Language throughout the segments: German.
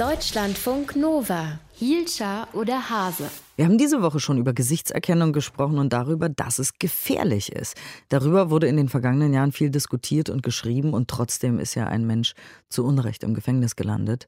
Deutschlandfunk Nova. Hielscher oder Hase? Wir haben diese Woche schon über Gesichtserkennung gesprochen und darüber, dass es gefährlich ist. Darüber wurde in den vergangenen Jahren viel diskutiert und geschrieben und trotzdem ist ja ein Mensch zu Unrecht im Gefängnis gelandet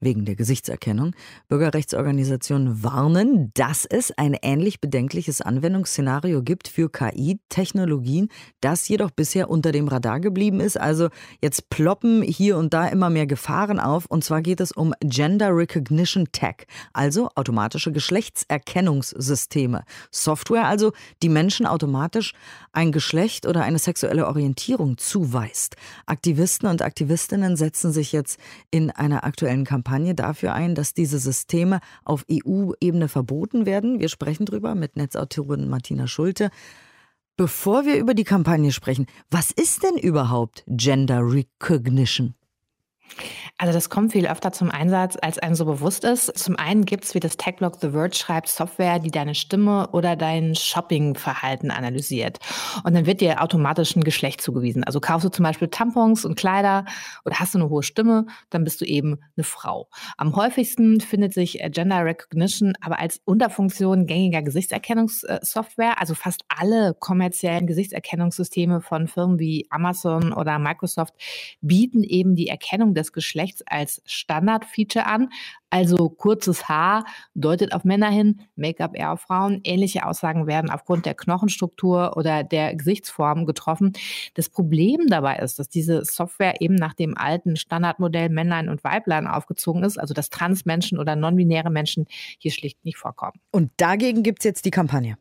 wegen der Gesichtserkennung. Bürgerrechtsorganisationen warnen, dass es ein ähnlich bedenkliches Anwendungsszenario gibt für KI-Technologien, das jedoch bisher unter dem Radar geblieben ist. Also jetzt ploppen hier und da immer mehr Gefahren auf. Und zwar geht es um Gender Recognition Tech, also automatische Geschlechtserkennungssysteme. Software also, die Menschen automatisch ein Geschlecht oder eine sexuelle Orientierung zuweist. Aktivisten und Aktivistinnen setzen sich jetzt in einer aktuellen Kampagne Kampagne dafür ein, dass diese Systeme auf EU-Ebene verboten werden. Wir sprechen darüber mit Netzautorin Martina Schulte. Bevor wir über die Kampagne sprechen, was ist denn überhaupt Gender Recognition? Also das kommt viel öfter zum Einsatz, als einem so bewusst ist. Zum einen gibt es, wie das Techblog The Verge schreibt, Software, die deine Stimme oder dein Shoppingverhalten analysiert. Und dann wird dir automatisch ein Geschlecht zugewiesen. Also kaufst du zum Beispiel Tampons und Kleider oder hast du eine hohe Stimme, dann bist du eben eine Frau. Am häufigsten findet sich Gender Recognition aber als Unterfunktion gängiger Gesichtserkennungssoftware. Also fast alle kommerziellen Gesichtserkennungssysteme von Firmen wie Amazon oder Microsoft bieten eben die Erkennung des Geschlechts als Standardfeature an. Also kurzes Haar deutet auf Männer hin, Make-up eher auf Frauen. Ähnliche Aussagen werden aufgrund der Knochenstruktur oder der Gesichtsform getroffen. Das Problem dabei ist, dass diese Software eben nach dem alten Standardmodell Männlein und Weiblein aufgezogen ist, also dass Transmenschen oder non-binäre Menschen hier schlicht nicht vorkommen. Und dagegen gibt es jetzt die Kampagne.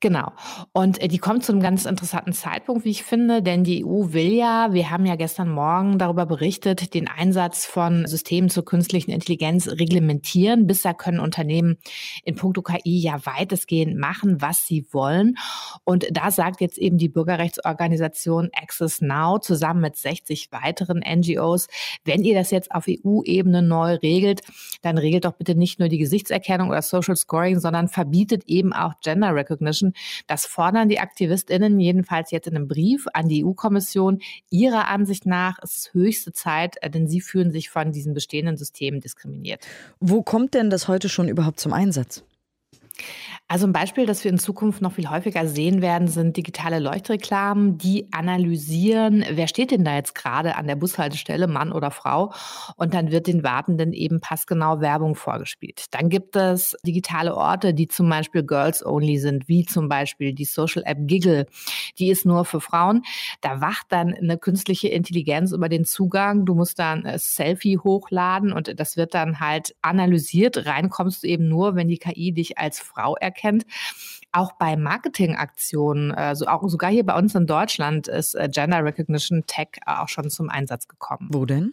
Genau. Und äh, die kommt zu einem ganz interessanten Zeitpunkt, wie ich finde, denn die EU will ja, wir haben ja gestern Morgen darüber berichtet, den Einsatz von Systemen zur künstlichen Intelligenz reglementieren. Bisher können Unternehmen in puncto KI ja weitestgehend machen, was sie wollen. Und da sagt jetzt eben die Bürgerrechtsorganisation Access Now zusammen mit 60 weiteren NGOs, wenn ihr das jetzt auf EU-Ebene neu regelt, dann regelt doch bitte nicht nur die Gesichtserkennung oder Social Scoring, sondern verbietet eben auch Gender Recognition Recognition. Das fordern die AktivistInnen jedenfalls jetzt in einem Brief an die EU-Kommission. Ihrer Ansicht nach ist es höchste Zeit, äh, denn sie fühlen sich von diesen bestehenden Systemen diskriminiert. Wo kommt denn das heute schon überhaupt zum Einsatz? Also ein Beispiel, das wir in Zukunft noch viel häufiger sehen werden, sind digitale Leuchtreklamen, die analysieren, wer steht denn da jetzt gerade an der Bushaltestelle, Mann oder Frau, und dann wird den Wartenden eben passgenau Werbung vorgespielt. Dann gibt es digitale Orte, die zum Beispiel Girls Only sind, wie zum Beispiel die Social App Giggle, die ist nur für Frauen. Da wacht dann eine künstliche Intelligenz über den Zugang. Du musst dann ein Selfie hochladen und das wird dann halt analysiert. Rein kommst du eben nur, wenn die KI dich als Frau erkennt erkennt. Auch bei Marketingaktionen, also auch sogar hier bei uns in Deutschland, ist äh, Gender Recognition Tech auch schon zum Einsatz gekommen. Wo denn?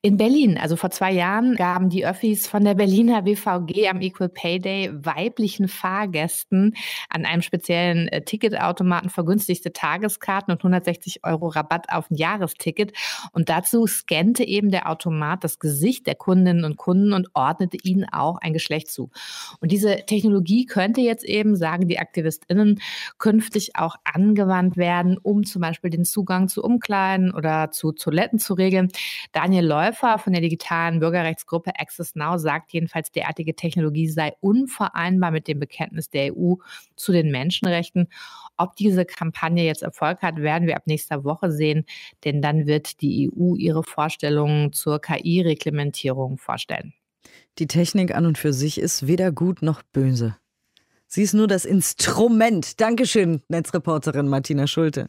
In Berlin, also vor zwei Jahren, gaben die Öffis von der Berliner BVG am Equal Pay Day weiblichen Fahrgästen an einem speziellen äh, Ticketautomaten vergünstigte Tageskarten und 160 Euro Rabatt auf ein Jahresticket. Und dazu scannte eben der Automat das Gesicht der Kundinnen und Kunden und ordnete ihnen auch ein Geschlecht zu. Und diese Technologie könnte jetzt eben, sagen die AktivistInnen, künftig auch angewandt werden, um zum Beispiel den Zugang zu Umkleiden oder zu Toiletten zu regeln. Da Daniel Läufer von der digitalen Bürgerrechtsgruppe Access Now sagt jedenfalls, derartige Technologie sei unvereinbar mit dem Bekenntnis der EU zu den Menschenrechten. Ob diese Kampagne jetzt Erfolg hat, werden wir ab nächster Woche sehen, denn dann wird die EU ihre Vorstellungen zur KI-Reglementierung vorstellen. Die Technik an und für sich ist weder gut noch böse. Sie ist nur das Instrument. Dankeschön, Netzreporterin Martina Schulte.